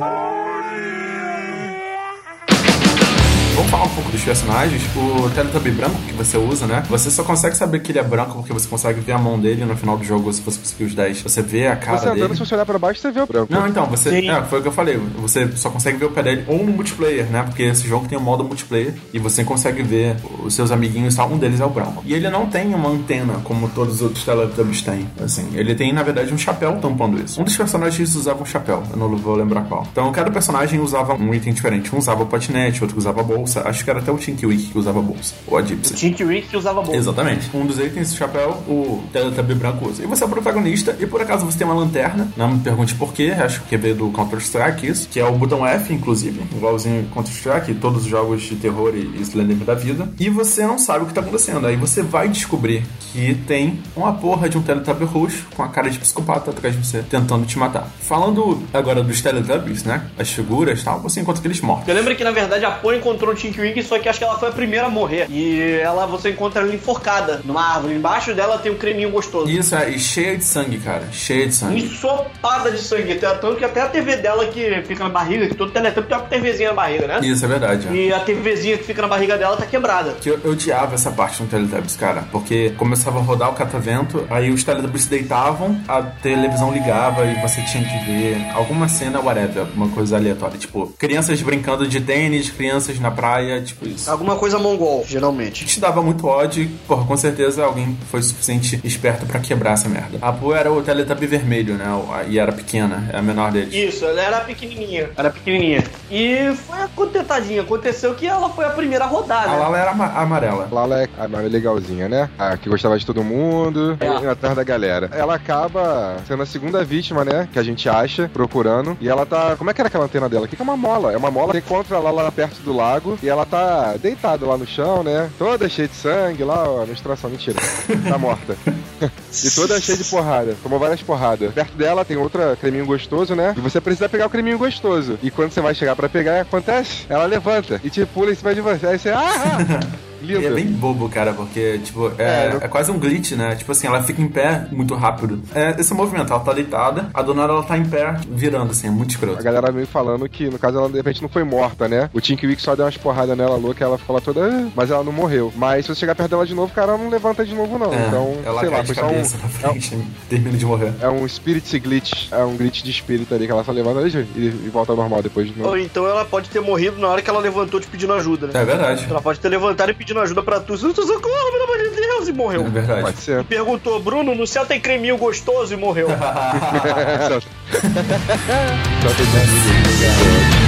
Vamos falar um pouco dos personagens. O Teletubby branco que você usa, né? Você só consegue saber que ele é branco porque você consegue ver a mão dele no final do jogo, se você conseguir os 10. Você vê a cara Você andando, dele. se você olhar pra baixo, você vê o branco. Não, então, você. Sim. É, foi o que eu falei. Você só consegue ver o pé dele ou no multiplayer, né? Porque esse jogo tem um modo multiplayer e você consegue ver os seus amiguinhos e tal. Um deles é o branco. E ele não tem uma antena como todos os outros Teletubbies têm. Assim, ele tem, na verdade, um chapéu tampando isso. Um dos personagens usava um chapéu, eu não vou lembrar qual. Então, cada personagem usava um item diferente. Um usava o patinete, outro usava a bolsa. Acho que era até o Tinky Winky que usava bolsa. Ou a Gypsy. Tinky Winky que usava bolsa. Exatamente. Um dos itens, o chapéu, o Teletubby branco usa. E você é o protagonista, e por acaso você tem uma lanterna. Não me pergunte por quê, acho que veio do Counter-Strike isso, que é o botão F, inclusive, igualzinho Counter-Strike todos os jogos de terror e, Slenderman da vida. E você não sabe o que tá acontecendo. Aí você vai descobrir que tem uma porra de um Teletubby roxo com a cara de psicopata atrás de você, tentando te matar. Falando agora dos Teletubbies, né? As figuras e tal, você encontra aqueles mortos. Eu lembro que na verdade a Pô encontrou o Tinky Winky, só que acho que ela foi a primeira a morrer. E ela você encontra ela enforcada numa árvore. Embaixo dela tem um creminho gostoso. Isso, é, e cheia de sangue, cara. Cheia de sangue. Ensopada de sangue. Tanto que até a TV dela que fica na barriga, que todo Teletubby tem uma TVzinha na barriga, né? Isso, é verdade. é. E a TVzinha que fica na barriga dela tá quebrada. Que eu, eu odiava essa parte no Teletubbies, cara. Porque começava a rodar o catavento, aí os Teletubbies se deitavam, a televisão ligava e você tinha que ver alguma cena, whatever, alguma coisa aleatória. Tipo, crianças brincando de tênis, crianças na praia, tipo isso. Alguma coisa mongol, geralmente. Te dava muito ódio, e, porra, com certeza alguém foi suficiente esperto pra quebrar essa merda. A Pooh era o Teletubby vermelho, né? E era pequena, é a menor deles. Isso, ela era pequenininha. Era pequenininha. E foi acontecadinha. Aconteceu que ela foi a primeira a rodar, A? Lala era ama- amarela. Lala é a mais legalzinha, né? A que gostava de todo mundo, É. indo atrás da galera. Ela acaba sendo a segunda vítima, né? Que a gente acha, procurando. E ela tá. Como é que era aquela antena dela? O que é uma mola? É uma mola que encontra ela lá perto do lago. E ela tá deitada lá no chão, né? Toda cheia de sangue lá, ó. Menstruação, mentira. Tá morta. e toda cheia de porrada. Tomou várias porradas. Perto dela tem outra creminho gostoso, né? E você precisa pegar o creminho gostoso. E quando você vai chegar pra pegar, acontece? Ela levanta e te pula em cima de você. Aí você. Ah! ah! E é bem bobo, cara, porque, tipo, é, É, é, quase um glitch, né? Tipo assim, ela fica em pé muito rápido. É esse movimento, ela tá deitada, a dona ela tá em pé virando, assim, é muito A escroto. galera meio falando que, no caso, ela de repente não foi morta, né? O Tinky Wick só deu umas porradas nela louca, ela ficou lá toda. "Ah", Mas ela não morreu. Mas se você chegar perto dela de novo, o cara não levanta de novo, não. É, então, ela sei lá, foi só um. cabeça pra frente, termina de morrer. É um spirit glitch. É um glitch de espírito ali que ela só levanta e, e volta ao normal depois de novo. Ou então ela pode ter morrido na hora que ela levantou te pedindo ajuda, né? É verdade. Ela pode ter levantado e pedindo ajuda pra tu. Socorro, pelo amor de Deus, e morreu. É verdade. Pode ser. E perguntou, Bruno, no céu tem creminho gostoso e morreu. [laughs] [laughs] só tem [laughs]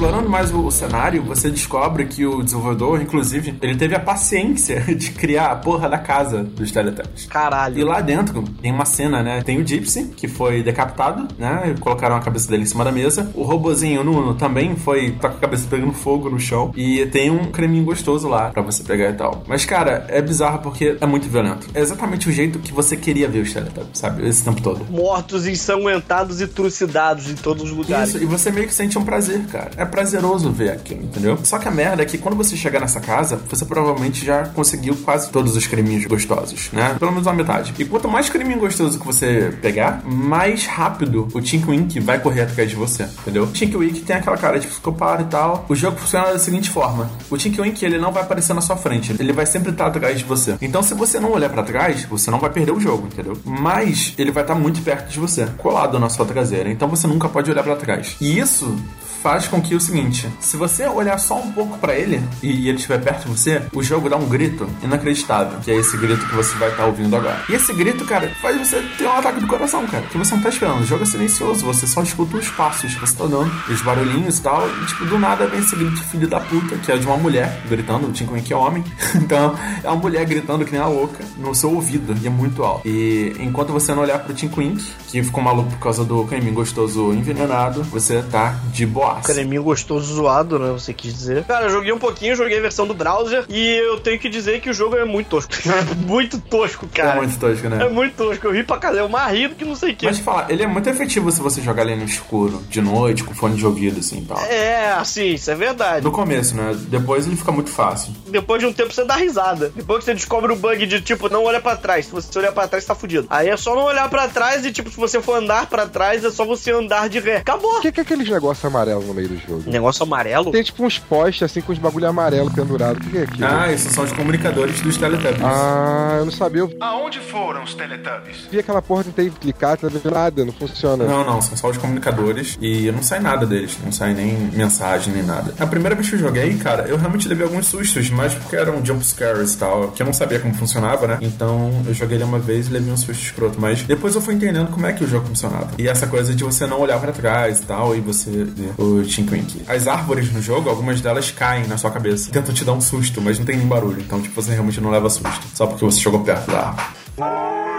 Explorando mais o, cenário, você descobre que o desenvolvedor, inclusive, ele teve a paciência [laughs] de criar a porra da casa dos Teletubbies. Caralho. E lá dentro tem uma cena, né? Tem o Gypsy, que foi decapitado, né? Colocaram a cabeça dele em cima da mesa. O robozinho Nuno também foi. tá com a cabeça pegando fogo no chão. E tem um creminho gostoso lá pra você pegar e tal. Mas, cara, é bizarro porque é muito violento. É exatamente o jeito que você queria ver os Teletubbies, sabe? Esse tempo todo. Mortos, ensanguentados e trucidados em todos os lugares. Isso, e você meio que sente um prazer, cara. É prazeroso ver aquilo, entendeu? Só que a merda é que quando você chegar nessa casa, você provavelmente já conseguiu quase todos os creminhos gostosos, né? Pelo menos a metade. E quanto mais creminho gostoso que você pegar, mais rápido o Tink Wink vai correr atrás de você, entendeu? O Tink Wink tem aquela cara de psicopata e tal. O jogo funciona da seguinte forma: o Tink Wink ele não vai aparecer na sua frente, ele vai sempre estar atrás de você. Então, se você não olhar para trás, você não vai perder o jogo, entendeu? Mas ele vai estar muito perto de você, colado na sua traseira. Então você nunca pode olhar para trás. E isso faz com que o seguinte: se você olhar só um pouco para ele e ele estiver perto de você, o jogo dá um grito inacreditável, que é esse grito que você vai estar ouvindo agora. E esse grito, cara, faz você ter um ataque do coração, cara, que você não tá esperando. O jogo é silencioso, você só escuta os passos que você tá dando, os barulhinhos e tal, e tipo, do nada vem esse grito filho da puta, que é de uma mulher gritando, o Tinko que é homem. [laughs] então, é uma mulher gritando que nem a louca no seu ouvido, e é muito alto. E enquanto você não olhar pro Tinko que ficou maluco por causa do creminho gostoso envenenado, você tá de boa. Creminho gostoso zoado, né? Você quis dizer. Cara, eu joguei um pouquinho, joguei a versão do browser e eu tenho que dizer que o jogo é muito tosco. [laughs] muito tosco, cara. É muito tosco, né? É muito tosco. Eu ri pra caramba. Eu mais ri do que não sei o que. Mas te falar, ele é muito efetivo se você jogar ele no escuro, de noite, com fone de ouvido, assim e tal. É, assim, isso é verdade. No começo, né? Depois ele fica muito fácil. Depois de um tempo você dá risada. Depois que você descobre o bug de tipo, não olha pra trás. Se você olhar pra trás, tá fudido. Aí é só não olhar pra trás e, tipo, se você for andar pra trás, é só você andar de ré. Acabou. O que, que é aqueles negócios amarelos no meio do jogo? Negócio amarelo? Tem tipo uns postes assim com os bagulho amarelo pendurado. O que, é aquilo? Ah, esses são os comunicadores dos Teletubbies. Ah, eu não sabia. Eu Aonde foram os Teletubbies? vi aquela porra, tentei clicar, tá vendo nada, não funciona. Não, não, são só os comunicadores e não sai nada deles, não sai nem mensagem nem nada. A primeira vez que eu joguei, cara, eu realmente levei alguns sustos, mas porque eram jump scares e tal, que eu não sabia como funcionava, né? Então eu joguei ele uma vez e levei um susto escroto, mas depois eu fui entendendo como é que o jogo funcionava. E essa coisa de você não olhar pra trás e tal, e você ver o Tinkwink. As árvores no jogo, algumas delas caem na sua cabeça, tentam te dar um susto, mas não tem nem barulho, então tipo, você realmente não leva susto, só porque você chegou perto da árvore.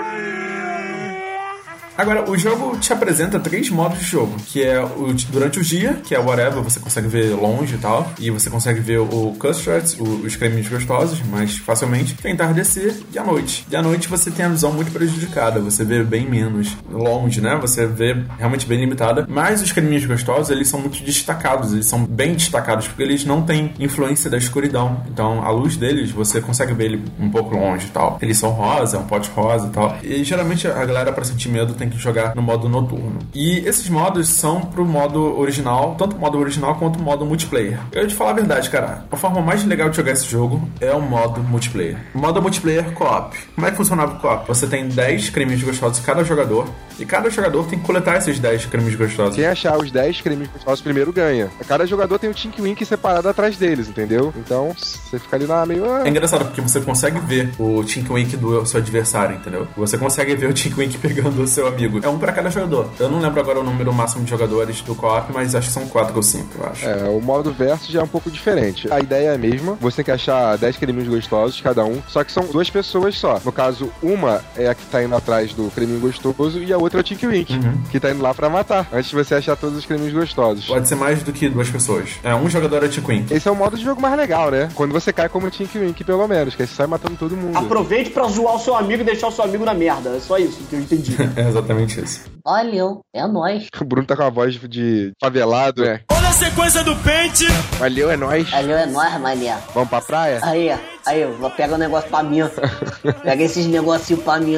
Agora, o jogo te apresenta três modos de jogo, que é o durante o dia, que é whatever, você consegue ver longe e tal, e você consegue ver o custard, os cremes gostosos, mais facilmente, tem entardecer e à noite. E à noite você tem a visão muito prejudicada, você vê bem menos longe, né? Você vê realmente bem limitada, mas os creminhos gostosos, eles são muito destacados, eles são bem destacados, porque eles não têm influência da escuridão. Então, a luz deles, você consegue ver ele um pouco longe e tal. Eles são rosa, é um pote rosa e tal. E geralmente a galera, pra sentir medo, tem que jogar no modo noturno. E esses modos são pro modo original, tanto o modo original quanto o modo multiplayer. Eu te falar a verdade, cara, a forma mais legal de jogar esse jogo é o modo multiplayer. O modo multiplayer co-op. Como é que funcionava o co-op? Você tem 10 cremes gostosos cada jogador, e cada jogador tem que coletar esses 10 cremes gostosos. Quem achar os 10 cremes gostosos primeiro ganha. Cada jogador tem um Tink Wink separado atrás deles, entendeu? Então, você fica ali na meio. ah, É engraçado porque você consegue ver o Tink Wink do seu adversário, entendeu? Você consegue ver o Tink Wink [laughs] pegando o seu amigo. É um pra cada jogador. Eu não lembro agora o número máximo de jogadores do co-op, mas acho que são 4 ou 5, eu acho. É, o modo versus já é um pouco diferente. A ideia é a mesma, você tem que achar 10 creminhos gostosos cada um, só que são duas pessoas só. No caso, uma é a que tá indo atrás do creminho gostoso e a outra é o Tink Wink, que tá indo lá pra matar, antes de você achar todos os creminhos gostosos. Pode ser mais do que duas pessoas. É, um jogador é Tink Wink. Esse é o modo de jogo mais legal, né? Quando você cai como Tink Wink, pelo menos, que aí você sai matando todo mundo. Aproveite pra zoar o seu amigo e deixar o seu amigo na merda. É só isso que eu entendi. [laughs] É exatamente isso. Valeu, é nóis. O Bruno tá com a voz de favelado, né? Olha a sequência do pente! Valeu, é nóis. Valeu, é nóis, mané. Vamos pra praia? Aí, aí, eu vou pegar um negócio pra mim. [laughs] Pega esses negocinhos pra mim.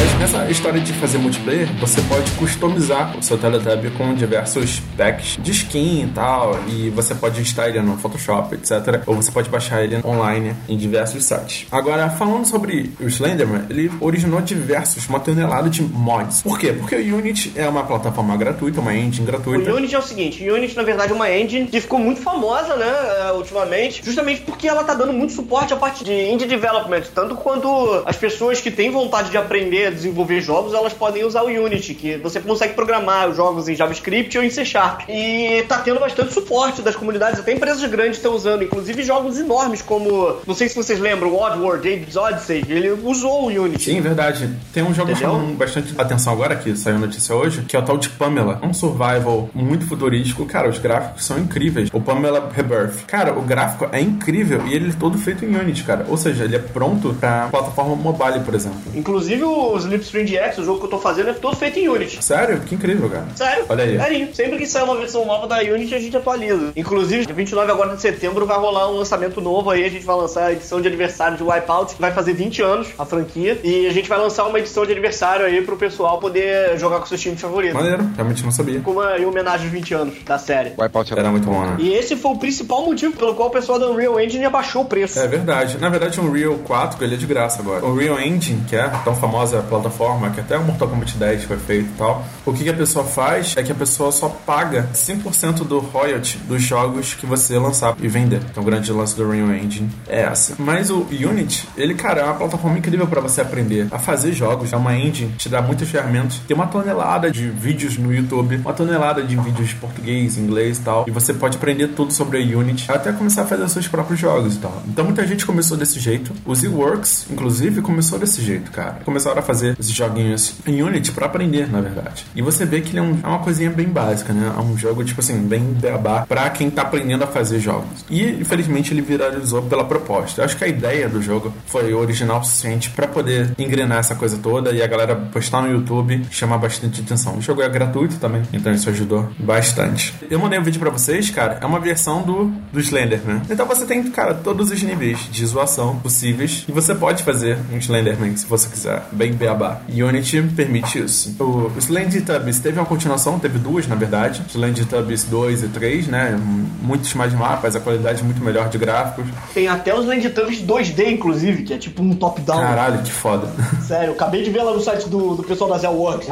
Mas nessa história de fazer multiplayer, você pode customizar o seu Teletubby com diversos packs de skin e tal, e você pode instalar ele no Photoshop, etc. Ou você pode baixar ele online em diversos sites. Agora, falando sobre o Slenderman, ele originou diversos, uma tonelada de mods. Por quê? Porque o Unity é uma plataforma gratuita, uma engine gratuita. O Unity é o seguinte, o Unity na verdade é uma engine que ficou muito famosa, né, eh, ultimamente, justamente porque ela tá dando muito suporte à parte de indie development, tanto quanto as pessoas que têm vontade de aprender desenvolver jogos, elas podem usar o Unity, que você consegue programar os jogos em JavaScript ou em C Sharp. E tá tendo bastante suporte das comunidades, até empresas grandes estão usando, inclusive jogos enormes como, não sei se vocês lembram, Oddworld, David's Odyssey, ele usou o Unity. Sim, verdade. Tem um jogo Entendeu? chamando bastante atenção agora, que saiu notícia hoje, que é o tal de Pamela. É um survival muito futurístico. Cara, os gráficos são incríveis. O Pamela Rebirth. Cara, o gráfico é incrível e ele é todo feito em Unity, cara. Ou seja, ele é pronto pra plataforma mobile, por exemplo. Inclusive o Slipstream DX, o jogo que eu tô fazendo, é todo feito em Unity. Sério? Que incrível, cara. Sério? Olha aí. Sério. Sempre que sai uma versão nova da Unity, a gente atualiza. Inclusive, dia 29 agora de setembro vai rolar um lançamento novo aí. A gente vai lançar a edição de aniversário de Wipeout, que vai fazer 20 anos a franquia. E a gente vai lançar uma edição de aniversário aí pro pessoal poder jogar com seus times favoritos. Maneiro, realmente não sabia. Com uma em homenagem aos 20 anos da série. Wipeout Era muito bom, né? E esse foi o principal motivo pelo qual o pessoal da Unreal Engine abaixou o preço. É verdade. Na verdade, o Unreal 4 ele é de graça agora. O Unreal Engine, que é a tão famosa plataforma, que até o Mortal Kombat 10 foi feito e tal, o que, que a pessoa faz é que a pessoa só paga 5% do royalty dos jogos que você lançar e vender. Então, o grande lance do Unreal Engine é essa. Mas o Unity, ele, cara, é uma plataforma incrível para você aprender a fazer jogos. É uma engine, te dá muitas ferramentas. Tem uma tonelada de vídeos no YouTube, uma tonelada de vídeos de português, inglês e tal. E você pode aprender tudo sobre a Unity, até começar a fazer seus próprios jogos e tal. Então, muita gente começou desse jeito. O Z-Works, inclusive, começou desse jeito, cara. Começaram a fazer esses joguinhos em Unity para aprender, na verdade. E você vê que ele é, um- é uma coisinha bem básica, né? É um jogo, tipo assim, bem beabá pra quem tá aprendendo a fazer jogos. E, infelizmente, ele viralizou pela proposta. Eu acho que a ideia do jogo foi original o suficiente pra poder engrenar essa coisa toda e a galera postar no YouTube chamar bastante atenção. O jogo é gratuito também, então isso ajudou bastante. Eu mandei um vídeo pra vocês, cara. É uma versão do, do Slenderman. Então você tem, cara, todos os níveis de zoação possíveis e você pode fazer um Slenderman se você quiser, bem beabá. Unity permite isso. O Slendytubbies teve uma continuação, teve duas, na verdade. Slendytubbies 2 e 3, né? Muitos mais mapas, a qualidade muito melhor de gráficos. Tem até os Landtubbs 2D, inclusive, que é tipo um top-down. Caralho, que foda. Sério, acabei de ver lá no site do, do pessoal da Zellworks.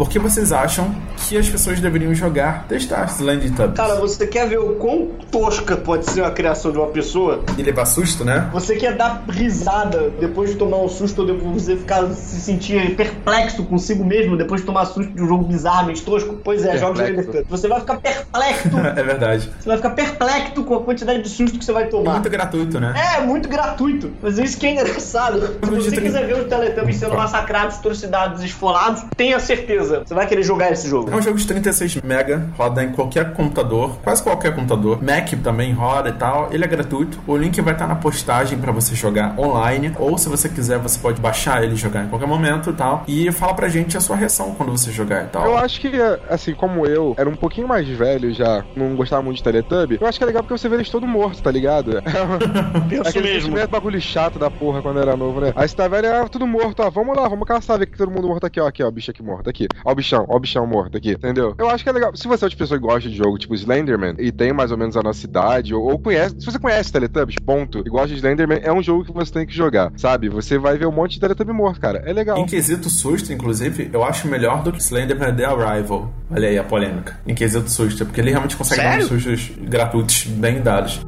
Por que vocês acham que as pessoas deveriam jogar, testar Slendytubbies? Cara, você quer ver o quão tosca pode ser a criação de uma pessoa? E levar susto, né? Você quer dar risada depois de tomar um susto ou depois você ficar se sentir perplexo consigo mesmo depois de tomar susto de um jogo bizarro, e tosco? Pois é, jogos Perplexo. Landtubbs. Você vai ficar perplexo. [laughs] é verdade. você vai ficar perplexo com a quantidade de susto que você vai É tomar. muito gratuito, né? É, muito gratuito. Mas isso que é engraçado. Se você quiser ver os Teletubbies sendo massacrados, trucidados, esfolados, tenha certeza. Você vai querer jogar esse jogo. É um jogo de 36 mega, roda em qualquer computador, quase qualquer computador. Mac também roda e tal. Ele é gratuito. O link vai estar na postagem pra você jogar online. Ou se você quiser, você pode baixar ele e jogar em qualquer momento e tal. E fala pra gente a sua reação quando você jogar e tal. Eu acho que, assim, como eu, era um pouquinho mais velho já, não gostava muito de Teletubby, eu acho que é legal porque você vê eles todo morto, tá ligado? [laughs] Penso Aquele mesmo. sentimento bagulho chato da porra quando era novo, né? Aí você tá velho, é tudo morto, ó, vamos lá, vamos caçar, ver que todo mundo morto aqui, ó, aqui, ó, o bicho aqui morto, aqui. Ó o bichão, ó o bichão morto aqui, entendeu? Eu acho que é legal. Se você é uma pessoa que gosta de jogo tipo Slenderman e tem mais ou menos a nossa idade, ou, ou conhece, se você conhece Teletubbies, ponto, e gosta de Slenderman, é um jogo que você tem que jogar, sabe? Você vai ver um monte de Teletubby morto, cara. É legal. Em quesito susto, inclusive, eu acho melhor do que Slenderman The Arrival. Olha aí a polêmica. Em quesito susto, porque ele realmente consegue Sério? dar uns sustos gratuitos bem dados.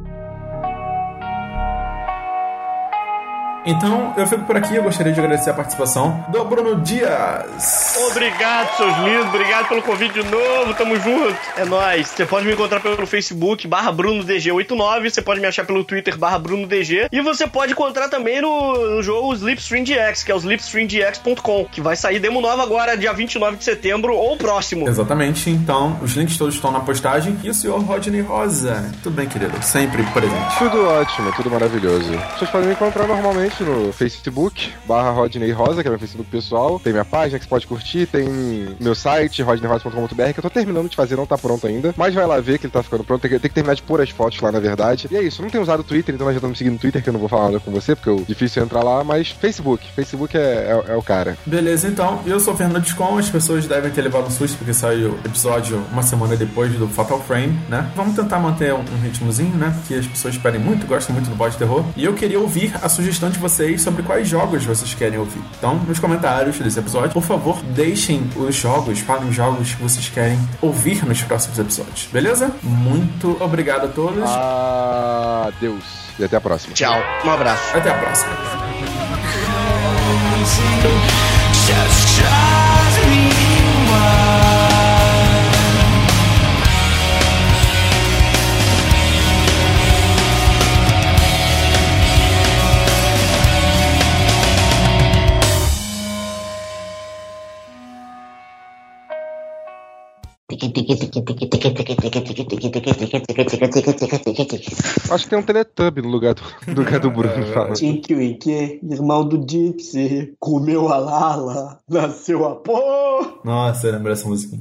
Então, eu fico por aqui. Eu gostaria de agradecer a participação do Bruno Dias. Obrigado, seus lindos. Obrigado pelo convite de novo. Tamo junto. É nóis. Você pode me encontrar pelo Facebook, barra BrunoDG89. Você pode me achar pelo Twitter, barra BrunoDG. E você pode encontrar também no, no jogo Slipstream DX, que é o slipstreamdx.com, que vai sair demo nova agora, dia 29 de setembro ou próximo. Exatamente, então os links todos estão na postagem. E o senhor Rodney Rosa. Tudo bem, querido? Sempre presente. Tudo ótimo, tudo maravilhoso. Vocês podem me encontrar normalmente no Facebook, barra Rodney Rosa, que é meu Facebook pessoal. Tem minha página que você pode curtir, tem meu site, rodneyrosa.com.br, que eu tô terminando de fazer, não tá pronto ainda. Mas vai lá ver que ele tá ficando pronto. Tem que, terminar de pôr as fotos lá, na verdade. E é isso, eu não tenho usado o Twitter, então nós já estamos seguindo no Twitter, que eu não vou falar nada com você, porque é difícil entrar lá, mas Facebook. Facebook é, é- é o cara. Beleza, então. Eu sou o Fernando Descom. As pessoas devem ter levado um susto porque saiu o episódio uma semana depois do Fatal Frame, né? Vamos tentar manter um, ritmozinho, né? Porque as pessoas esperem muito, gostam muito do bode terror. E eu queria ouvir a sugestão de vocês sobre quais jogos vocês querem ouvir. Então, nos comentários desse episódio, por favor, deixem os jogos, falem os jogos que vocês querem ouvir nos próximos episódios. Beleza? Muito obrigado a todos. Adeus. E até a próxima. Tchau. Um abraço. Até a próxima. Just Acho que tem um Teletubb no lugar do, no lugar do Bruno falando. Tinky Winky, irmão do Dipsy, comeu a Lala, nasceu a pô. Nossa, eu lembro essa música.